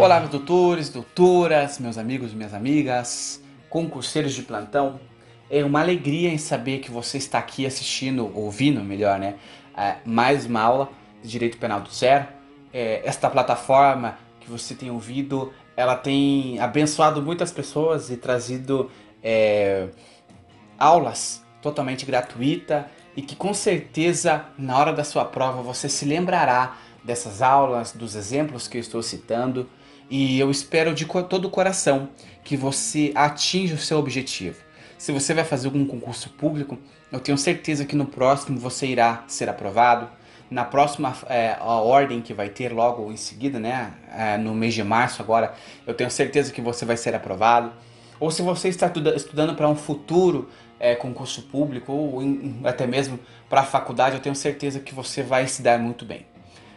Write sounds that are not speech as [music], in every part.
Olá, meus doutores, doutoras, meus amigos minhas amigas, concurseiros de plantão. É uma alegria em saber que você está aqui assistindo, ouvindo melhor, né? É, mais uma aula de Direito Penal do Zero. É, esta plataforma que você tem ouvido, ela tem abençoado muitas pessoas e trazido é, aulas totalmente gratuita e que com certeza na hora da sua prova você se lembrará dessas aulas, dos exemplos que eu estou citando e eu espero de todo o coração que você atinja o seu objetivo. Se você vai fazer algum concurso público, eu tenho certeza que no próximo você irá ser aprovado. Na próxima é, a ordem que vai ter logo em seguida, né, é, no mês de março agora, eu tenho certeza que você vai ser aprovado. Ou se você está estudando para um futuro é, concurso público ou in, até mesmo para a faculdade, eu tenho certeza que você vai se dar muito bem.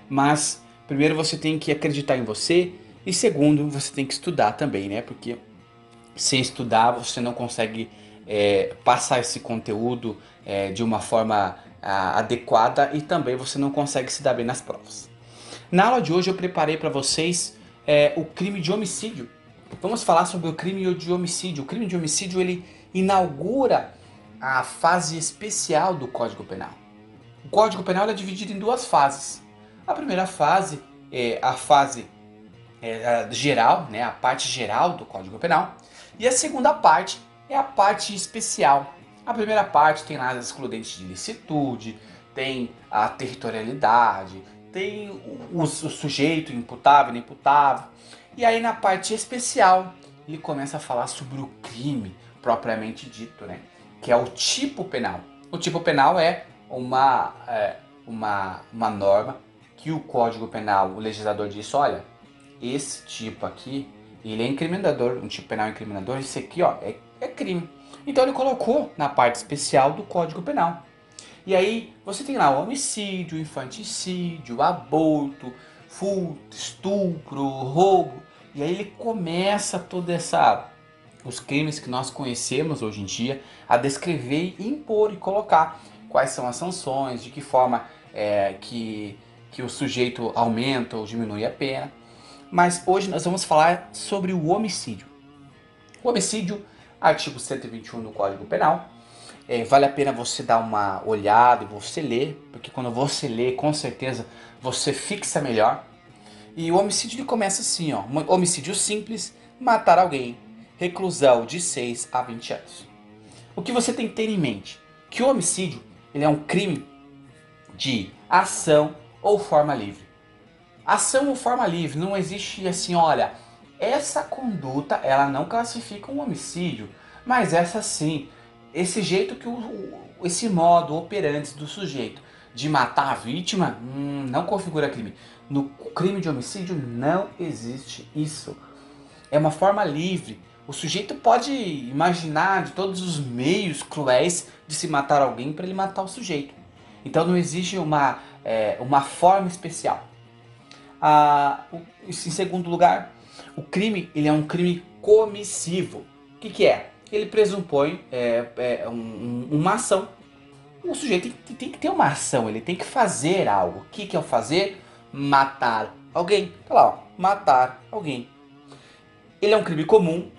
Mas primeiro você tem que acreditar em você, e segundo, você tem que estudar também, né? Porque sem estudar você não consegue é, passar esse conteúdo é, de uma forma a, adequada e também você não consegue se dar bem nas provas. Na aula de hoje eu preparei para vocês é, o crime de homicídio. Vamos falar sobre o crime de homicídio. O crime de homicídio ele inaugura a fase especial do Código Penal. O Código Penal é dividido em duas fases. A primeira fase é a fase é, geral, né, a parte geral do Código Penal, e a segunda parte é a parte especial. A primeira parte tem lá as excludentes de licitude, tem a territorialidade, tem o, o, sujeito imputável, inimputável. E aí na parte especial ele começa a falar sobre o crime propriamente dito, né? Que é o tipo penal. O tipo penal é uma, é, uma, uma norma que o Código Penal, o legislador disse, olha, esse tipo aqui, ele é incriminador, um tipo penal incriminador, esse aqui ó, é, é crime. Então ele colocou na parte especial do Código Penal. E aí você tem lá o homicídio, infanticídio, aborto, furto, estupro, roubo. E aí ele começa toda essa os crimes que nós conhecemos hoje em dia a descrever e impor e colocar quais são as sanções, de que forma é, que, que o sujeito aumenta ou diminui a pena mas hoje nós vamos falar sobre o homicídio. O homicídio, artigo 121 do Código Penal, é, vale a pena você dar uma olhada e você ler, porque quando você lê, com certeza você fixa melhor. E o homicídio começa assim, ó, homicídio simples, matar alguém, reclusão de 6 a 20 anos. O que você tem que ter em mente? Que o homicídio ele é um crime de ação ou forma livre. Ação ou forma livre, não existe assim, olha, essa conduta ela não classifica um homicídio, mas essa sim, esse jeito que o, esse modo operante do sujeito de matar a vítima hum, não configura crime. No crime de homicídio não existe isso. É uma forma livre. O sujeito pode imaginar de todos os meios cruéis de se matar alguém para ele matar o sujeito. Então não existe uma, é, uma forma especial. Ah, em segundo lugar, o crime ele é um crime comissivo. O que, que é? Ele presupõe é, é, um, uma ação. O sujeito tem, tem, que ter uma ação, ele tem que fazer algo. O que, que é o fazer? Matar alguém. Tá lá, ó, matar alguém. Ele é um crime comum.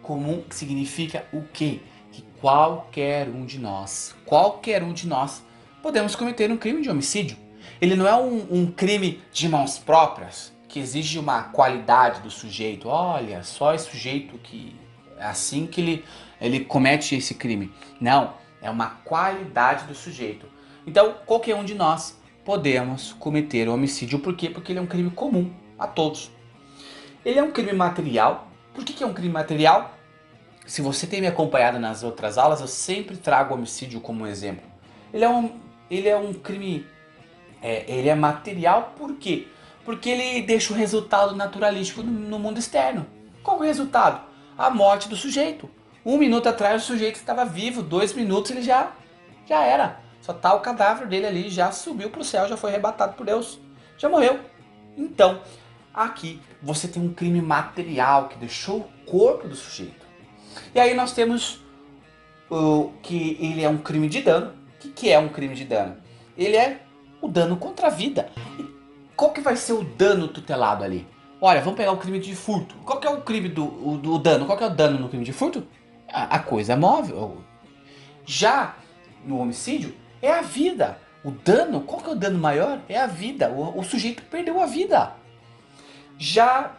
Comum significa o quê? Que qualquer um de nós, qualquer um de nós, podemos cometer um crime de homicídio. Ele não é um, um crime de mãos próprias, que exige uma qualidade do sujeito. Olha, só esse sujeito que é assim que ele, ele comete esse crime. Não, é uma qualidade do sujeito. Então, qualquer um de nós podemos cometer o homicídio. Por quê? Porque ele é um crime comum a todos. Ele é um crime material. Por que, que é um crime material? Se você tem me acompanhado nas outras aulas, eu sempre trago homicídio como exemplo. Ele é um, ele é um crime é, ele é material por quê? Porque ele deixa o resultado naturalístico no, mundo externo. Qual o resultado? A morte do sujeito. Um minuto atrás o sujeito estava vivo, dois minutos ele já, já era. Só tá o cadáver dele ali, já subiu para o céu, já foi arrebatado por Deus, já morreu. Então, aqui você tem um crime material que deixou o corpo do sujeito. E aí nós temos o que ele é um crime de dano. O que, que é um crime de dano? Ele é o dano contra a vida. Qual que vai ser o dano tutelado ali? Olha, vamos pegar o crime de furto. Qual que é o crime do, o, do dano? Qual que é o dano no crime de furto? A, a coisa móvel. Já no homicídio, é a vida. O dano, qual que é o dano maior? É a vida. O, o sujeito perdeu a vida. Já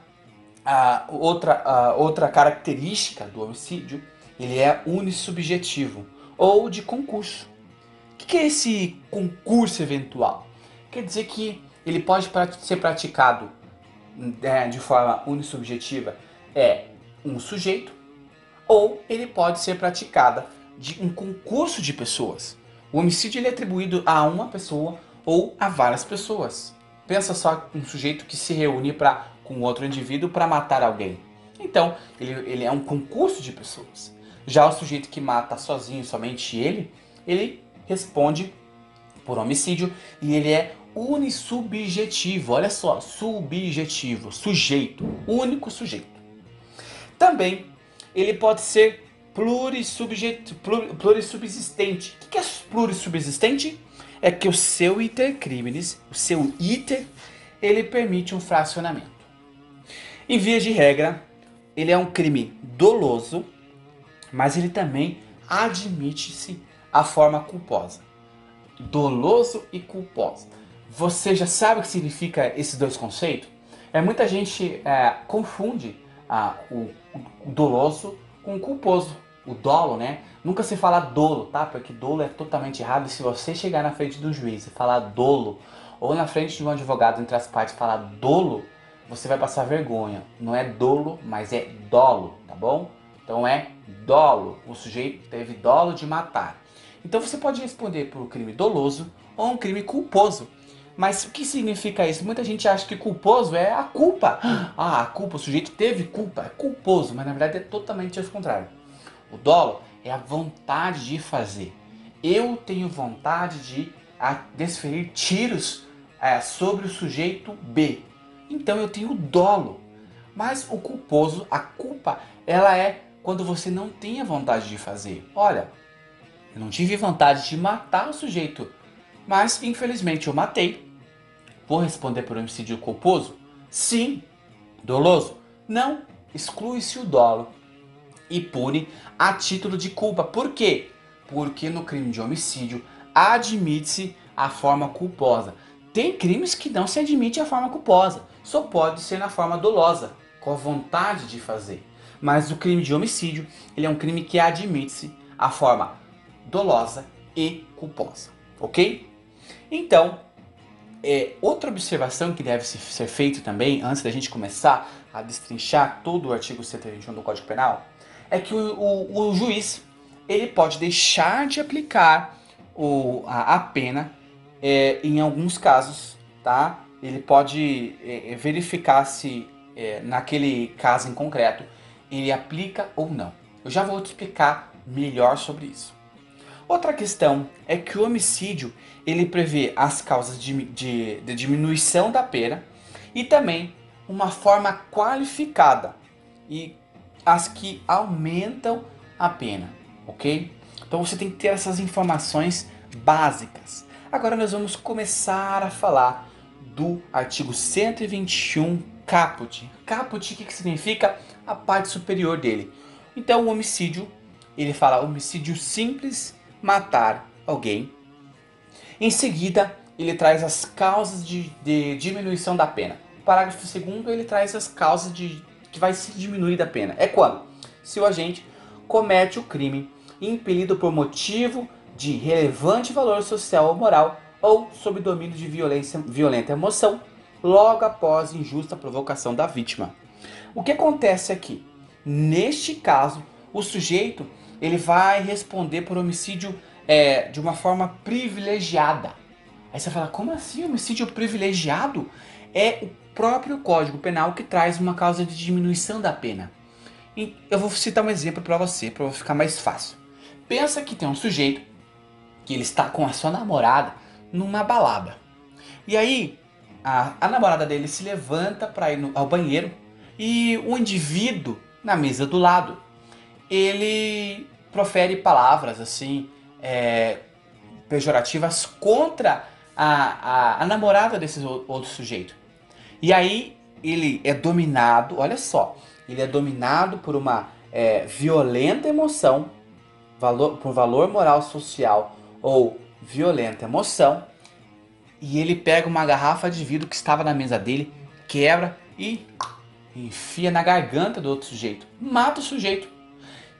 a outra, a outra característica do homicídio, ele é unissubjetivo ou de concurso. O que é esse concurso eventual? Quer dizer que ele pode ser praticado é, de forma unissubjetiva é um sujeito ou ele pode ser praticada de um concurso de pessoas. O homicídio ele é atribuído a uma pessoa ou a várias pessoas. Pensa só um sujeito que se reúne pra, com outro indivíduo para matar alguém. Então, ele, ele é um concurso de pessoas. Já o sujeito que mata sozinho, somente ele, ele responde por homicídio e ele é unissubjetivo. Olha só, subjetivo, sujeito, único sujeito. Também ele pode ser plurissubsistente. O que é plurissubsistente? É que o seu iter criminis, o seu iter, ele permite um fracionamento. Em via de regra, ele é um crime doloso, mas ele também admite-se a forma culposa. Doloso e culposa. Você já sabe o que significa esses dois conceitos? É, muita gente é, confunde ah, o, o doloso com o culposo o dolo, né? Nunca se fala dolo, tá? Porque dolo é totalmente errado. E se você chegar na frente do juiz e falar dolo, ou na frente de um advogado entre as partes falar dolo, você vai passar vergonha. Não é dolo, mas é dolo, tá bom? Então é dolo. O sujeito teve dolo de matar. Então você pode responder por um crime doloso ou um crime culposo. Mas o que significa isso? Muita gente acha que culposo é a culpa. [gasps] Ah, a culpa, o sujeito teve culpa, é culposo, mas na verdade é totalmente o contrário. O dolo é a vontade de fazer. Eu tenho vontade de desferir tiros é, sobre o sujeito B. Então eu tenho dolo. Mas o culposo, a culpa, ela é quando você não tem a vontade de fazer. Olha, eu não tive vontade de matar o sujeito, mas infelizmente eu matei. Vou responder por homicídio culposo? Sim. Doloso? Não. Exclui-se o dolo e pune a título de culpa. Por quê? Porque no crime de homicídio admite-se a forma culposa. Tem crimes que não se admite a forma culposa, só pode ser na forma dolosa, com a vontade de fazer. Mas o crime de homicídio, ele é um crime que admite-se a forma dolosa e culposa, ok? Então, é, outra observação que deve ser feita também, antes da gente começar a destrinchar todo o artigo 121 do Código Penal, é que o, o, o juiz ele pode deixar de aplicar o, a, a pena é, em alguns casos, tá? Ele pode é, é, verificar se é, naquele caso em concreto ele aplica ou não. Eu já vou te explicar melhor sobre isso. Outra questão é que o homicídio ele prevê as causas de, de, de diminuição da pena e também uma forma qualificada e as que aumentam a pena, ok? Então você tem que ter essas informações básicas. Agora nós vamos começar a falar do artigo 121 caput. Caput, o que, que significa? A parte superior dele. Então o homicídio, ele fala homicídio simples, matar alguém. Em seguida, ele traz as causas de, de diminuição da pena. O parágrafo segundo, ele traz as causas de que vai se diminuir da pena. É quando? Se o agente comete o crime impelido por motivo de relevante valor social ou moral ou sob domínio de violência, violenta emoção, logo após injusta provocação da vítima. O que acontece aqui? Neste caso, o sujeito ele vai responder por homicídio é, de uma forma privilegiada. Aí você fala, como assim homicídio privilegiado? É o próprio Código Penal que traz uma causa de diminuição da pena. E eu vou citar um exemplo para você, para ficar mais fácil. Pensa que tem um sujeito que ele está com a sua namorada numa balada. E aí a, a namorada dele se levanta para ir no, ao banheiro e o indivíduo na mesa do lado ele profere palavras assim é, pejorativas contra a, a, a namorada desse outro sujeito. E aí ele é dominado, olha só, ele é dominado por uma é, violenta emoção, valor, por valor moral social ou violenta emoção, e ele pega uma garrafa de vidro que estava na mesa dele, quebra e enfia na garganta do outro sujeito, mata o sujeito.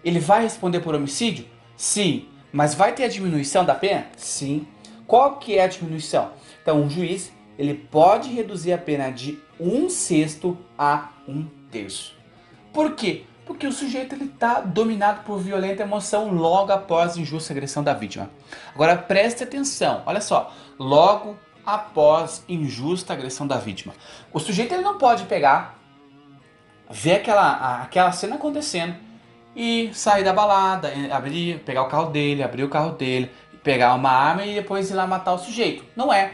Ele vai responder por homicídio? Sim. Mas vai ter a diminuição da pena? Sim. Qual que é a diminuição? Então, um juiz ele pode reduzir a pena de um sexto a um terço. Por quê? Porque o sujeito está dominado por violenta emoção logo após a injusta agressão da vítima. Agora preste atenção, olha só, logo após injusta agressão da vítima. O sujeito ele não pode pegar, ver aquela, aquela cena acontecendo e sair da balada, abrir, pegar o carro dele, abrir o carro dele, pegar uma arma e depois ir lá matar o sujeito. Não é.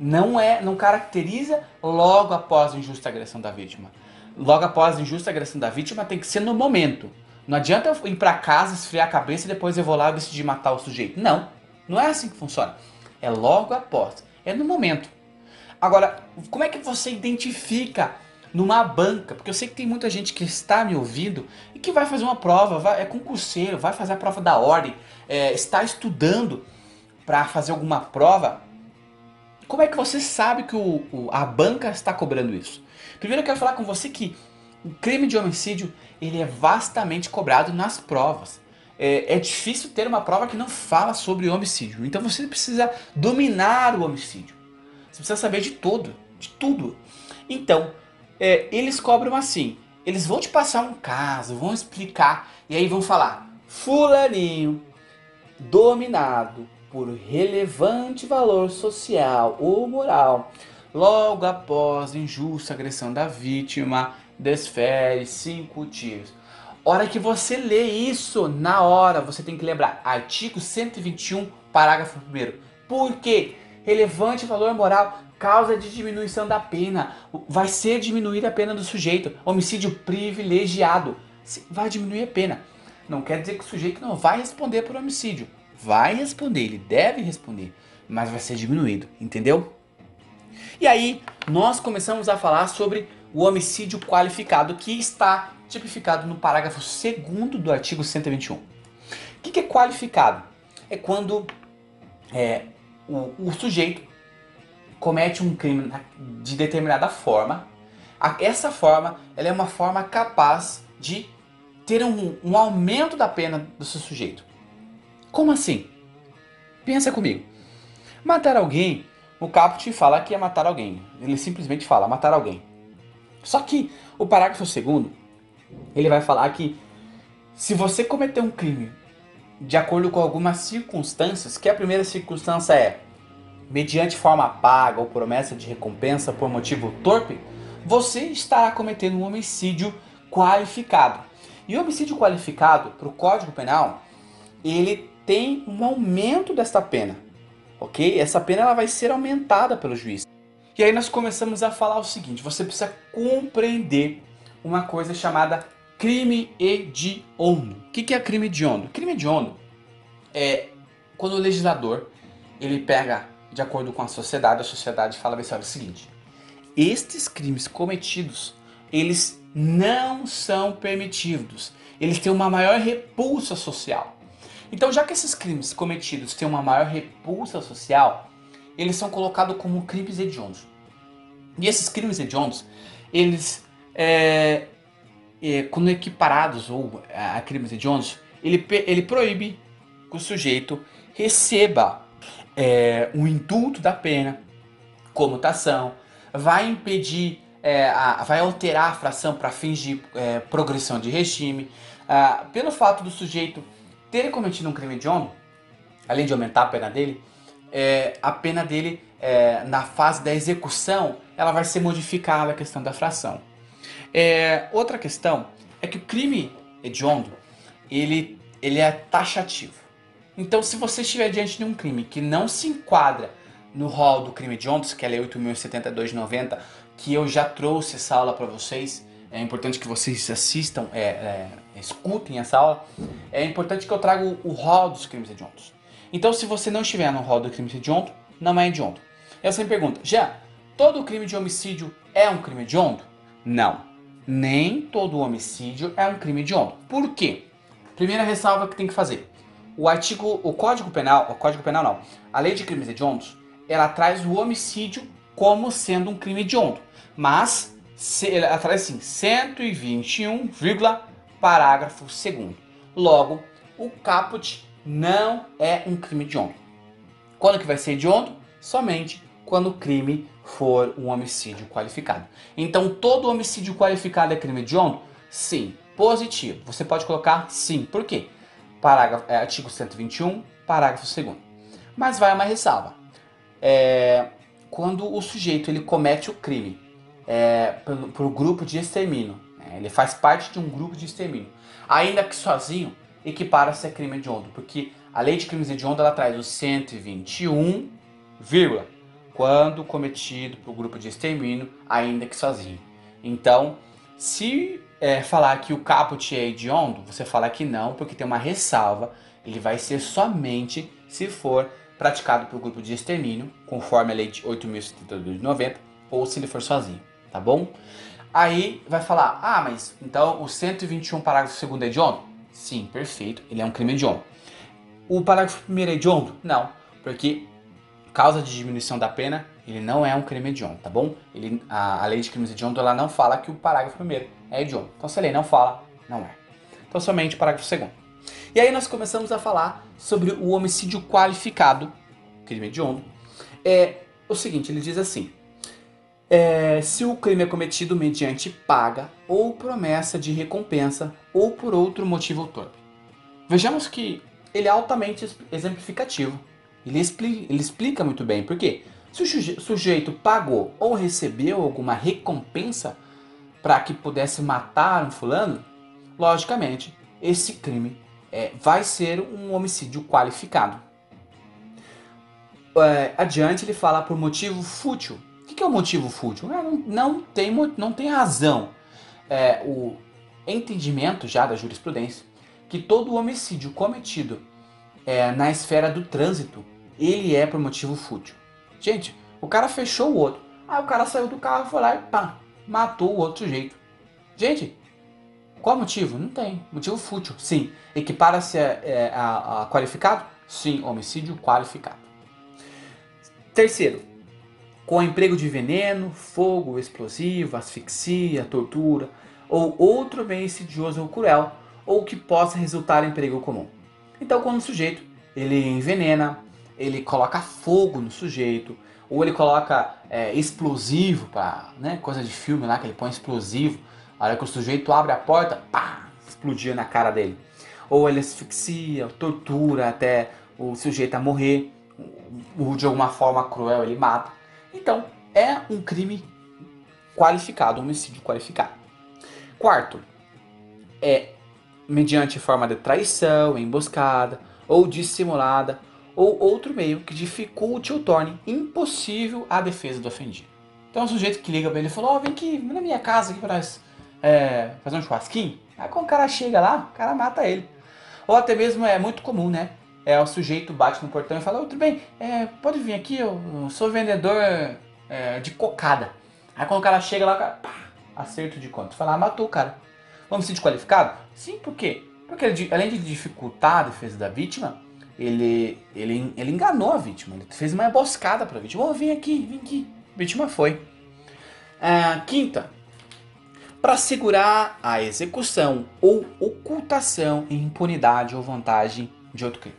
Não é, não caracteriza logo após a injusta agressão da vítima logo após a injusta agressão da vítima tem que ser no momento. Não adianta eu ir para casa, esfriar a cabeça e depois eu vou lá decidir matar o sujeito. Não, não é assim que funciona. É logo após, é no momento. Agora, como é que você identifica numa banca? Porque eu sei que tem muita gente que está me ouvindo e que vai fazer uma prova, vai, é concurseiro, vai fazer a prova da ordem, é, está estudando para fazer alguma prova. Como é que você sabe que o, o, a banca está cobrando isso? Primeiro eu quero falar com você que o crime de homicídio ele é vastamente cobrado nas provas. É, é, difícil ter uma prova que não fala sobre homicídio. Então você precisa dominar o homicídio. Você precisa saber de tudo, de tudo. Então, é, eles cobram assim. Eles vão te passar um caso, vão explicar e aí vão falar: Fulaninho, dominado por relevante valor social ou moral, logo após injusta agressão da vítima, desfere cinco tiros. Hora que você lê isso, na hora você tem que lembrar, artigo 121, parágrafo 1 Por quê? Relevante valor moral, causa de diminuição da pena. Vai ser diminuída a pena do sujeito. Homicídio privilegiado. Vai diminuir a pena. Não quer dizer que o sujeito não vai responder por homicídio. Vai responder, ele deve responder, mas vai ser diminuído, entendeu? E aí nós começamos a falar sobre o homicídio qualificado que está tipificado no parágrafo 2 do artigo 121. O que, é qualificado? É quando é, o, o sujeito comete um crime de determinada forma. Essa forma ela é uma forma capaz de ter um, um aumento da pena do seu sujeito. Como assim? Pensa comigo. Matar alguém o caput fala que é matar alguém. Ele simplesmente fala matar alguém. Só que o parágrafo segundo, ele vai falar que se você cometer um crime de acordo com algumas circunstâncias, que a primeira circunstância é mediante forma paga ou promessa de recompensa por motivo torpe, você estará cometendo um homicídio qualificado. E o homicídio qualificado, para o Código Penal, ele tem um aumento desta pena ok? Essa pena ela vai ser aumentada pelo juiz. E aí nós começamos a falar o seguinte: você precisa compreender uma coisa chamada crime hediondo. O que é crime hediondo? Crime hediondo é quando o legislador ele pega de acordo com a sociedade, a sociedade fala assim, olha, é o seguinte: estes crimes cometidos eles não são permitidos. Eles têm uma maior repulsa social. Então, já que esses crimes cometidos têm uma maior repulsa social, eles são colocados como crimes hediondos. E esses crimes hediondos, eles, é, é, quando equiparados ou a crimes hediondos, ele, ele proíbe que o sujeito receba é, um indulto da pena, comutação, vai impedir, é, a, vai alterar a fração para fins de é, progressão de regime, ah, pelo fato do sujeito ter cometido um crime hediondo, além de aumentar a pena dele, é, a pena dele é, na fase da execução ela vai ser modificada a questão da fração. É, outra questão é que o crime hediondo ele, ele é taxativo. Então, se você estiver diante de um crime que não se enquadra no rol do crime hediondo, que é a Lei 8.072-90, que eu já trouxe essa aula para vocês, é importante que vocês assistam, é, é, escutem essa aula. É importante que eu traga o, rol dos crimes hediondos. Então, se você não estiver no rol do crime hediondo, não é hediondo. Eu sempre pergunto, já, todo crime de homicídio é um crime hediondo? Não. Nem todo homicídio é um crime hediondo. Por quê? Primeira ressalva que tem que fazer. O artigo, o Código Penal, o Código Penal não, a Lei de Crimes Hediondos, ela traz o homicídio como sendo um crime hediondo. Mas ela traz assim, 121, parágrafo 2 Logo, o caput não é um crime hediondo. Quando que vai ser hediondo? Somente quando o crime for um homicídio qualificado. Então, todo homicídio qualificado é crime hediondo? Sim. Positivo. Você pode colocar sim. Por quê? Parágrafo, é, artigo 121, parágrafo 2 Mas vai uma ressalva. É, quando o sujeito ele comete o crime é, por, grupo de extermínio, né? ele faz parte de um grupo de extermínio, ainda que sozinho, equipara-se a crime hediondo, porque a lei de crimes hediondos ela traz o 121, vírgula, quando cometido por grupo de extermínio, ainda que sozinho. Então, se é, falar que o caput é hediondo, você fala que não, porque tem uma ressalva, ele vai ser somente se for praticado por grupo de extermínio, conforme a lei de 8.072 de 90, ou se ele for sozinho, tá bom? Aí vai falar, ah, mas então o 121 parágrafo 2 é hediondo? Sim, perfeito, ele é um crime hediondo. O parágrafo 1 é hediondo? Não, porque causa de diminuição da pena, ele não é um crime hediondo, tá bom? Ele, a, a lei de crimes hediondos ela não fala que o parágrafo primeiro é hediondo. Então se a lei não fala, não é. Então somente o parágrafo segundo. E aí nós começamos a falar sobre o homicídio qualificado, crime hediondo. É o seguinte, ele diz assim: é, se o crime é cometido mediante paga ou promessa de recompensa ou por outro motivo torpe. Vejamos que ele é altamente exemplificativo. Ele, explica, ele explica muito bem. Por quê? Se o sujeito pagou ou recebeu alguma recompensa para que pudesse matar um fulano, logicamente, esse crime é, vai ser um homicídio qualificado. É, adiante ele fala por motivo fútil. O que é o motivo fútil? É, não, não, tem, não tem razão. É, o entendimento já da jurisprudência que todo homicídio cometido é, na esfera do trânsito ele é por motivo fútil. Gente, o cara fechou o outro. Aí o cara saiu do carro, foi lá e pá, matou o outro sujeito. Gente, qual motivo? Não tem. Motivo fútil. Sim. Equipara-se a, é, a, a qualificado? Sim, homicídio qualificado. Terceiro, com emprego de veneno, fogo, explosivo, asfixia, tortura ou outro bem insidioso ou cruel, ou que possa resultar em perigo comum. Então, quando o sujeito ele envenena, ele coloca fogo no sujeito, ou ele coloca é, explosivo, para né, coisa de filme lá, que ele põe explosivo, a hora que o sujeito abre a porta, pá, explodir na cara dele. Ou ele asfixia, tortura até o sujeito a morrer, ou de alguma forma cruel ele mata. Então, é um crime qualificado, um homicídio qualificado. Quarto, é mediante forma de traição, emboscada ou dissimulada ou outro meio que dificulte ou torne impossível a defesa do ofendido. Então o sujeito que liga para ele e falou, oh, vem aqui na minha casa aqui para nós é, fazer um churrasquinho. Aí quando o cara chega lá, o cara mata ele. Ou até mesmo é muito comum, né? É, o sujeito bate no portão e fala, oh, tudo bem, é, pode vir aqui, eu, sou vendedor é, de cocada. Aí quando o cara chega lá, o cara, pá, acerto de conta. Fala, ah, matou o cara. Vamos ser desqualificado? Sim, por quê? Porque além de dificultar a defesa da vítima, ele, ele, ele enganou a vítima, ele fez uma emboscada para a vítima. Oh, vem aqui, vem aqui. A vítima foi. Ah, quinta, para segurar a execução ou ocultação em impunidade ou vantagem de outro crime.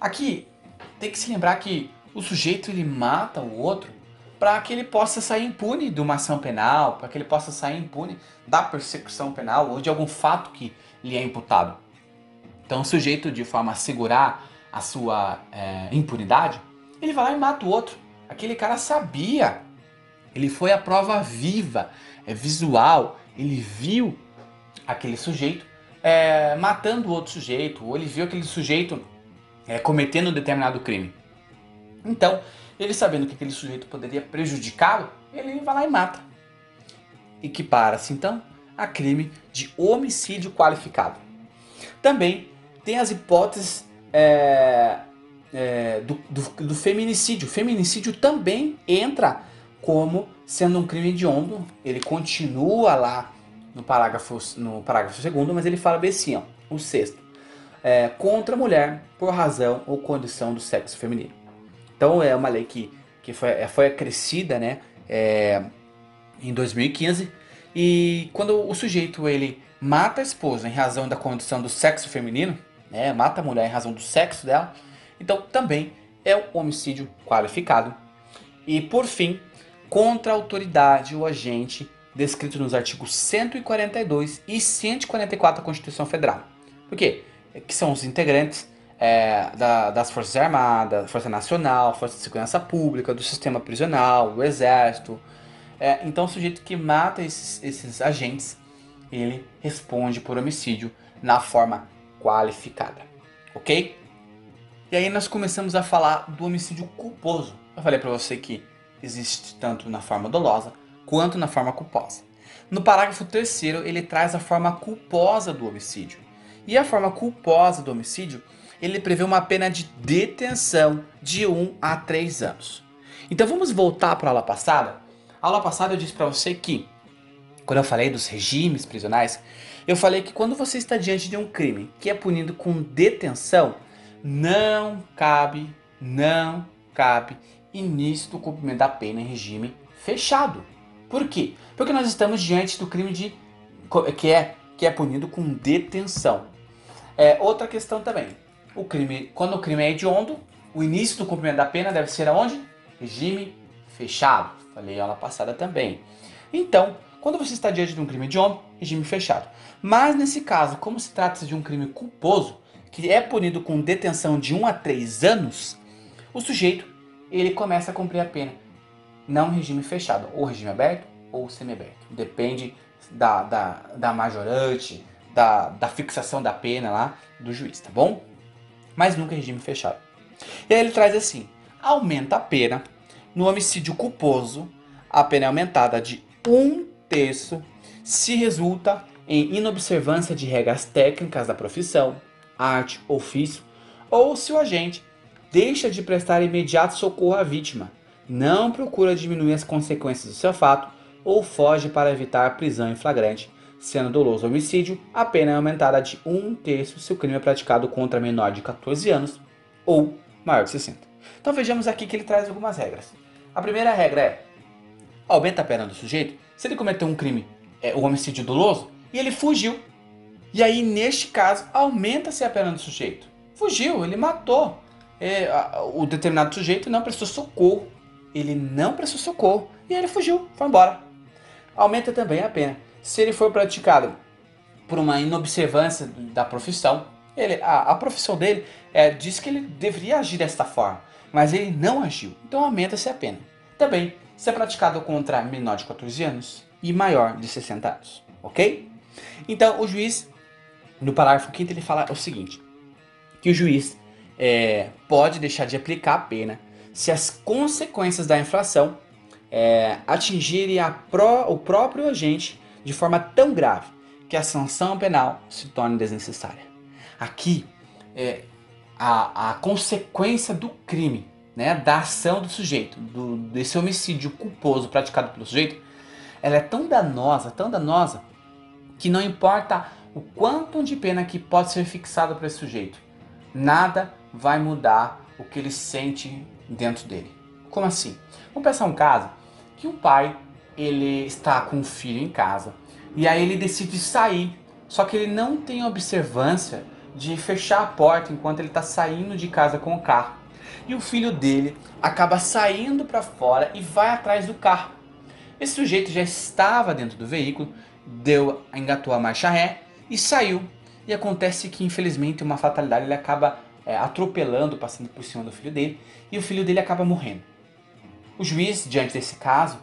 Aqui tem que se lembrar que o sujeito ele mata o outro para que ele possa sair impune de uma ação penal, para que ele possa sair impune da persecução penal ou de algum fato que lhe é imputado. Então, o sujeito, de forma a segurar a sua é, impunidade, ele vai lá e mata o outro. Aquele cara sabia. Ele foi a prova viva, é visual. Ele viu aquele sujeito é, matando o outro sujeito, ou ele viu aquele sujeito é, cometendo um determinado crime. Então, ele sabendo que aquele sujeito poderia prejudicá-lo, ele vai lá e mata. Equipara-se então a crime de homicídio qualificado. Também tem as hipóteses é, é, do, do, do, feminicídio. O feminicídio também entra como sendo um crime hediondo. Ele continua lá no parágrafo, no parágrafo segundo, mas ele fala bem assim, ó, o sexto. É, contra a mulher por razão ou condição do sexo feminino. Então é uma lei que, que foi, é, foi acrescida né, é, em 2015 e quando o sujeito ele mata a esposa em razão da condição do sexo feminino, né, mata a mulher em razão do sexo dela, então também é um homicídio qualificado. E por fim, contra a autoridade ou agente descrito nos artigos 142 e 144 da Constituição Federal. Por quê? Que são os integrantes é, da, das Forças Armadas, Força Nacional, Força de Segurança Pública, do Sistema Prisional, do Exército. É, então, o sujeito que mata esses, esses agentes, ele responde por homicídio na forma qualificada. Ok? E aí nós começamos a falar do homicídio culposo. Eu falei para você que existe tanto na forma dolosa quanto na forma culposa. No parágrafo 3 ele traz a forma culposa do homicídio. E a forma culposa do homicídio, ele prevê uma pena de detenção de 1 a 3 anos. Então vamos voltar para a aula passada. A aula passada eu disse para você que, quando eu falei dos regimes prisionais, eu falei que quando você está diante de um crime que é punido com detenção, não cabe, não cabe início do cumprimento da pena em regime fechado. Por quê? Porque nós estamos diante do crime de que é que é punido com detenção. É outra questão também. O crime, quando o crime é hediondo, o início do cumprimento da pena deve ser aonde? Regime fechado. Falei aula passada também. Então, quando você está diante de um crime de homem, regime fechado. Mas nesse caso, como se trata de um crime culposo, que é punido com detenção de 1 a 3 anos, o sujeito ele começa a cumprir a pena. Não regime fechado, ou regime aberto ou semiaberto. Depende da, da, da majorante, da, da fixação da pena lá do juiz, tá bom? Mas nunca regime fechado. E aí ele traz assim: aumenta a pena. No homicídio culposo, a pena é aumentada de 1 se resulta em inobservância de regras técnicas da profissão, arte, ofício, ou se o agente deixa de prestar imediato socorro à vítima, não procura diminuir as consequências do seu fato ou foge para evitar a prisão em flagrante, sendo doloso homicídio, a pena é aumentada de um terço se o crime é praticado contra menor de 14 anos ou maior de 60. Então vejamos aqui que ele traz algumas regras. A primeira regra é: aumenta a pena do sujeito se ele cometeu um crime, é, o homicídio doloso, e ele fugiu. E aí, neste caso, aumenta-se a pena do sujeito. Fugiu, ele matou é, a, o determinado sujeito não prestou socorro ele não prestou socorro e ele fugiu, foi embora. Aumenta também a pena se ele for praticado por uma inobservância da profissão. Ele, a, a profissão dele é, diz que ele deveria agir desta forma, mas ele não agiu, então aumenta-se a pena. Também se é praticado contra menor de 14 anos e maior de 60 anos, ok? Então o juiz, no parágrafo 5 ele fala o seguinte, que o juiz é, pode deixar de aplicar a pena se as consequências da infração é, atingirem pró, o próprio agente de forma tão grave que a sanção penal se torne desnecessária. Aqui, é, a, a consequência do crime, né, da ação do sujeito, do, desse homicídio culposo praticado pelo sujeito, ela é tão danosa, tão danosa, que não importa o quanto de pena que pode ser fixado para esse sujeito, nada vai mudar o que ele sente dentro dele. Como assim? Vamos pensar um caso que o pai ele está com um filho em casa e aí ele decide sair, só que ele não tem observância de fechar a porta enquanto ele está saindo de casa com o carro. E o filho dele acaba saindo para fora e vai atrás do carro. Esse sujeito já estava dentro do veículo, deu, engatou a marcha ré e saiu. E acontece que infelizmente uma fatalidade ele acaba é, atropelando, passando por cima do filho dele, e o filho dele acaba morrendo. O juiz, diante desse caso,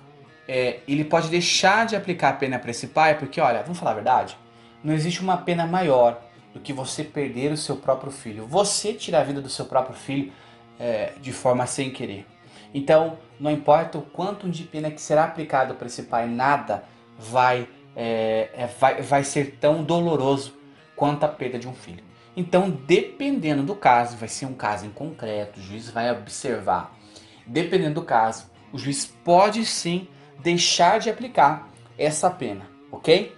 é, ele pode deixar de aplicar a pena para esse pai, porque, olha, vamos falar a verdade, não existe uma pena maior do que você perder o seu próprio filho. Você tirar a vida do seu próprio filho é, de forma sem querer. Então, não importa o quanto de pena que será aplicado para esse pai, nada vai, é, é, vai, vai ser tão doloroso quanto a perda de um filho. Então, dependendo do caso, vai ser um caso em concreto, o juiz vai observar. Dependendo do caso, o juiz pode sim deixar de aplicar essa pena, ok?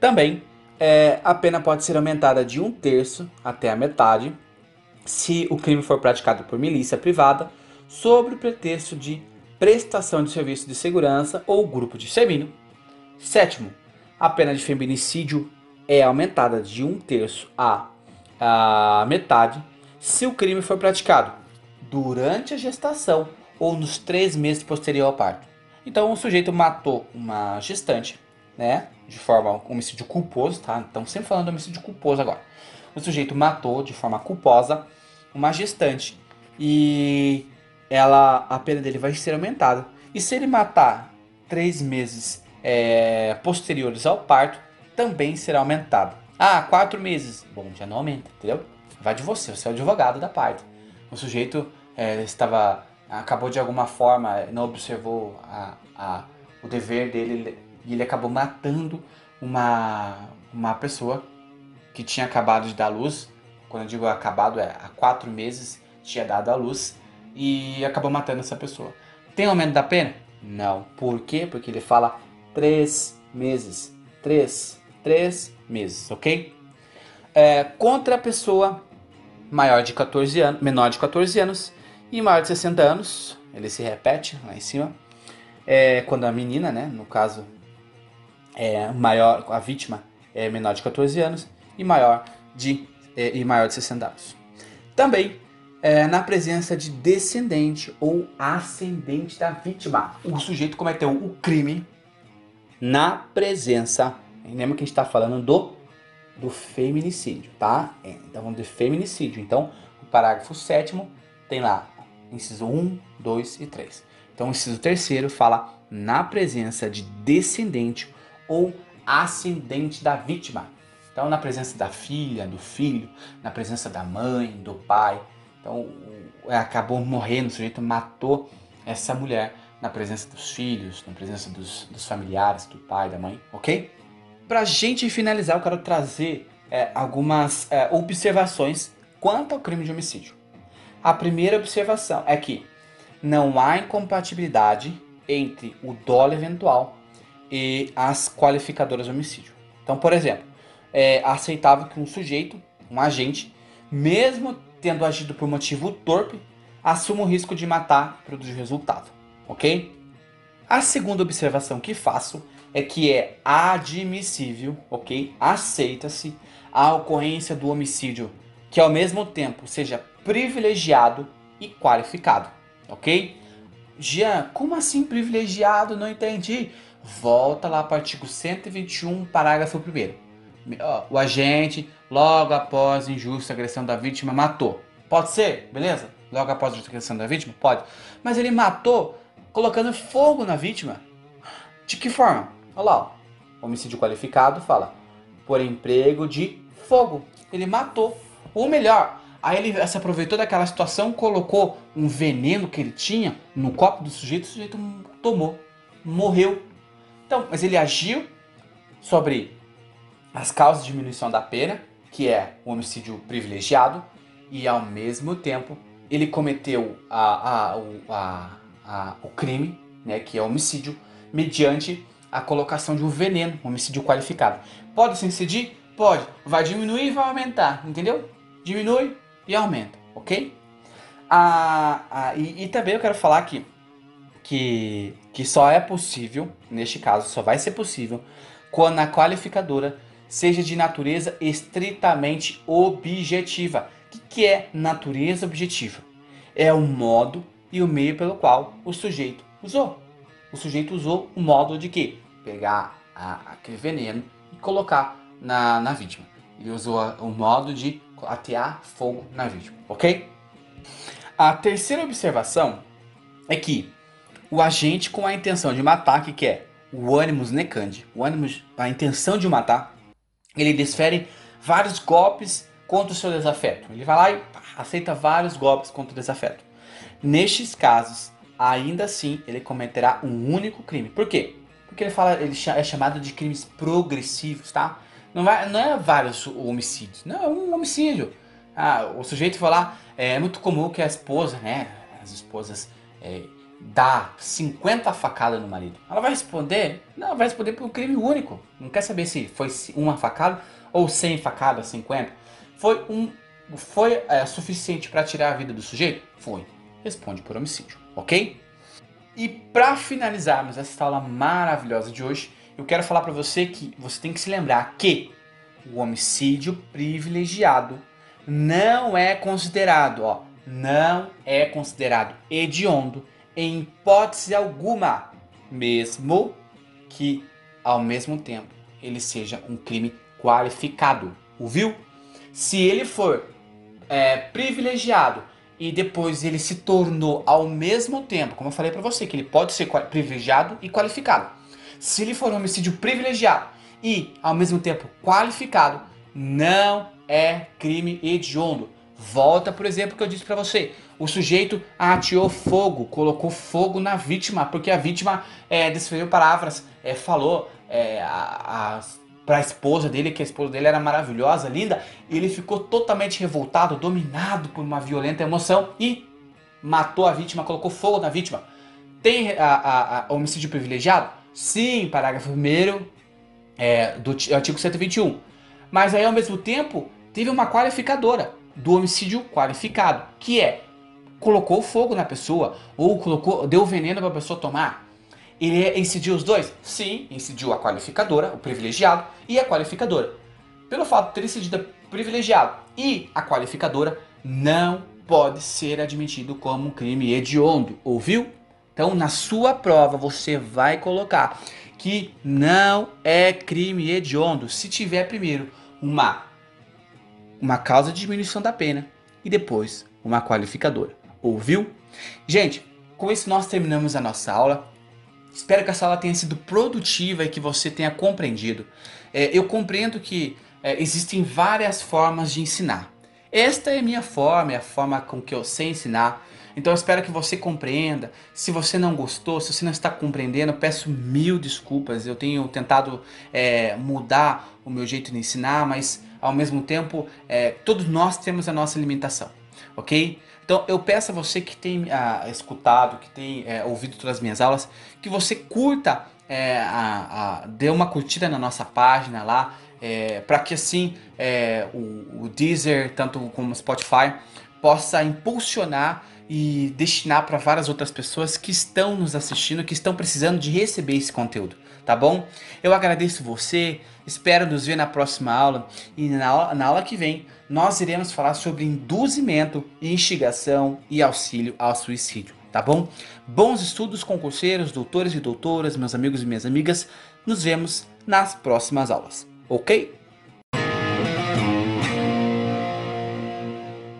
Também é, a pena pode ser aumentada de um terço até a metade se o crime for praticado por milícia privada sob o pretexto de prestação de serviço de segurança ou grupo de extermínio. Sétimo, a pena de feminicídio é aumentada de um terço a, a metade se o crime for praticado durante a gestação ou nos três meses posterior ao parto. Então, o sujeito matou uma gestante, né, de forma homicídio culposo, tá? Então, sempre falando homicídio culposo agora. O sujeito matou de forma culposa uma gestante e ela a pena dele vai ser aumentada. E se ele matar três meses é, posteriores ao parto, também será aumentada. Ah, quatro meses. Bom, já não aumenta, entendeu? Vai de você, você é o advogado da parte. O sujeito é, estava acabou de alguma forma, não observou a, a, o dever dele e ele acabou matando uma, uma pessoa que tinha acabado de dar luz. Quando eu digo acabado, é há quatro meses tinha dado a luz e acabou matando essa pessoa. Tem aumento da pena? Não. Por quê? Porque ele fala três meses. Três. Três meses, ok? É, contra a pessoa maior de 14 anos, menor de 14 anos e maior de 60 anos, ele se repete lá em cima. É, quando a menina, né, no caso, é maior, a vítima é menor de 14 anos e maior de, e maior de 60 anos. Também é, na presença de descendente ou ascendente da vítima. O sujeito cometeu o crime na presença. Lembra que a gente está falando do, do feminicídio, tá? É, então vamos de feminicídio. Então, o parágrafo 7 tem lá, inciso 1, 2 e 3. Então, o inciso 3 fala na presença de descendente ou ascendente da vítima. Então, na presença da filha, do filho, na presença da mãe, do pai, então é, acabou morrendo, o sujeito matou essa mulher na presença dos filhos, na presença dos, dos familiares, do pai, da mãe, ok? Pra gente finalizar, eu quero trazer é, algumas é, observações quanto ao crime de homicídio. A primeira observação é que não há incompatibilidade entre o dolo eventual e as qualificadoras de homicídio. Então, por exemplo, é aceitável que um sujeito, um agente, mesmo tendo agido por motivo torpe, assuma o risco de matar produzir resultado, ok? A segunda observação que faço é que é admissível, ok? Aceita-se a ocorrência do homicídio que ao mesmo tempo seja privilegiado e qualificado, ok? Jean, como assim privilegiado? Não entendi. Volta lá para o artigo 121, parágrafo 1 o agente, logo após injusta agressão da vítima, matou. Pode ser, beleza? Logo após a agressão da vítima? Pode. Mas ele matou colocando fogo na vítima. De que forma? Olha lá, ó. homicídio qualificado fala por emprego de fogo. Ele matou. Ou melhor, aí ele se aproveitou daquela situação, colocou um veneno que ele tinha no copo do sujeito, o sujeito tomou, morreu. Então, mas ele agiu sobre as causas de diminuição da pena, que é o homicídio privilegiado, e ao mesmo tempo ele cometeu a, a, a, o crime, né, que é homicídio, mediante a colocação de um veneno, um homicídio qualificado. Pode se incidir? Pode. Vai diminuir e vai aumentar, entendeu? Diminui e aumenta, ok? Ah, e, e, também eu quero falar que, que, que só é possível, neste caso, só vai ser possível, quando a qualificadora seja de natureza estritamente objetiva. O que é natureza objetiva? É o modo e o meio pelo qual o sujeito usou. O sujeito usou o modo de que? Pegar a, aquele veneno e colocar na, na vítima. Ele usou a, o modo de atear fogo na vítima, ok? A terceira observação é que o agente com a intenção de matar, que é o ânimos necandi, o ânimos, a intenção de matar, ele desfere vários golpes contra o seu desafeto. Ele vai lá e pá, aceita vários golpes contra o desafeto. Nestes casos, ainda assim, ele cometerá um único crime. Por quê? Porque ele fala, ele é chamado de crimes progressivos, tá? Não, vai, não é vários homicídios, não, é um homicídio. Ah, o sujeito lá, é, é muito comum que a esposa, né, as esposas é, dá 50 facadas no marido, ela vai responder? Não, vai responder por um crime único. Não quer saber se foi uma facada ou 100 facadas, 50. Foi um foi é, suficiente para tirar a vida do sujeito? Foi. Responde por homicídio, ok? E para finalizarmos essa aula maravilhosa de hoje, eu quero falar para você que você tem que se lembrar que o homicídio privilegiado não é considerado, ó, não é considerado hediondo em hipótese alguma, mesmo que ao mesmo tempo ele seja um crime qualificado. Ouviu? Se ele for é, privilegiado e depois ele se tornou ao mesmo tempo, como eu falei para você, que ele pode ser privilegiado e qualificado. Se ele for um homicídio privilegiado e ao mesmo tempo qualificado, não é crime hediondo. Volta, por exemplo, que eu disse para você. O sujeito ateou fogo, colocou fogo na vítima, porque a vítima é, desferiu palavras, é, falou é, a, a para a esposa dele, que a esposa dele era maravilhosa, linda, ele ficou totalmente revoltado, dominado por uma violenta emoção e matou a vítima, colocou fogo na vítima. Tem a, a homicídio privilegiado? Sim, parágrafo 1 é, do artigo 121. Mas aí ao mesmo tempo teve uma qualificadora do homicídio qualificado, que é colocou fogo na pessoa ou colocou deu veneno para a pessoa tomar. Ele incidiu os dois? Sim, incidiu a qualificadora, o privilegiado, e a qualificadora. Pelo fato de ter incidido privilegiado e a qualificadora, não pode ser admitido como um crime hediondo, ouviu? Então, na sua prova, você vai colocar que não é crime hediondo se tiver primeiro uma, uma causa de diminuição da pena e depois uma qualificadora, ouviu? Gente, com isso nós terminamos a nossa aula. Espero que essa aula tenha sido produtiva e que você tenha compreendido. É, eu compreendo que é, existem várias formas de ensinar. Esta é a minha forma, é a forma com que eu sei ensinar. Então eu espero que você compreenda. Se você não gostou, se você não está compreendendo, peço mil desculpas. Eu tenho tentado é, mudar o meu jeito de ensinar, mas ao mesmo tempo é, todos nós temos a nossa limitação, ok? Então eu peço a você que tem ah, escutado, que tem é, ouvido todas as minhas aulas, que você curta, é, a, a, dê uma curtida na nossa página lá, é, para que assim é, o, o Deezer, tanto como o Spotify, possa impulsionar e destinar para várias outras pessoas que estão nos assistindo, que estão precisando de receber esse conteúdo, tá bom? Eu agradeço você, espero nos ver na próxima aula e na aula, na aula que vem nós iremos falar sobre induzimento, instigação e auxílio ao suicídio, tá bom? Bons estudos, concurseiros, doutores e doutoras, meus amigos e minhas amigas. Nos vemos nas próximas aulas, ok?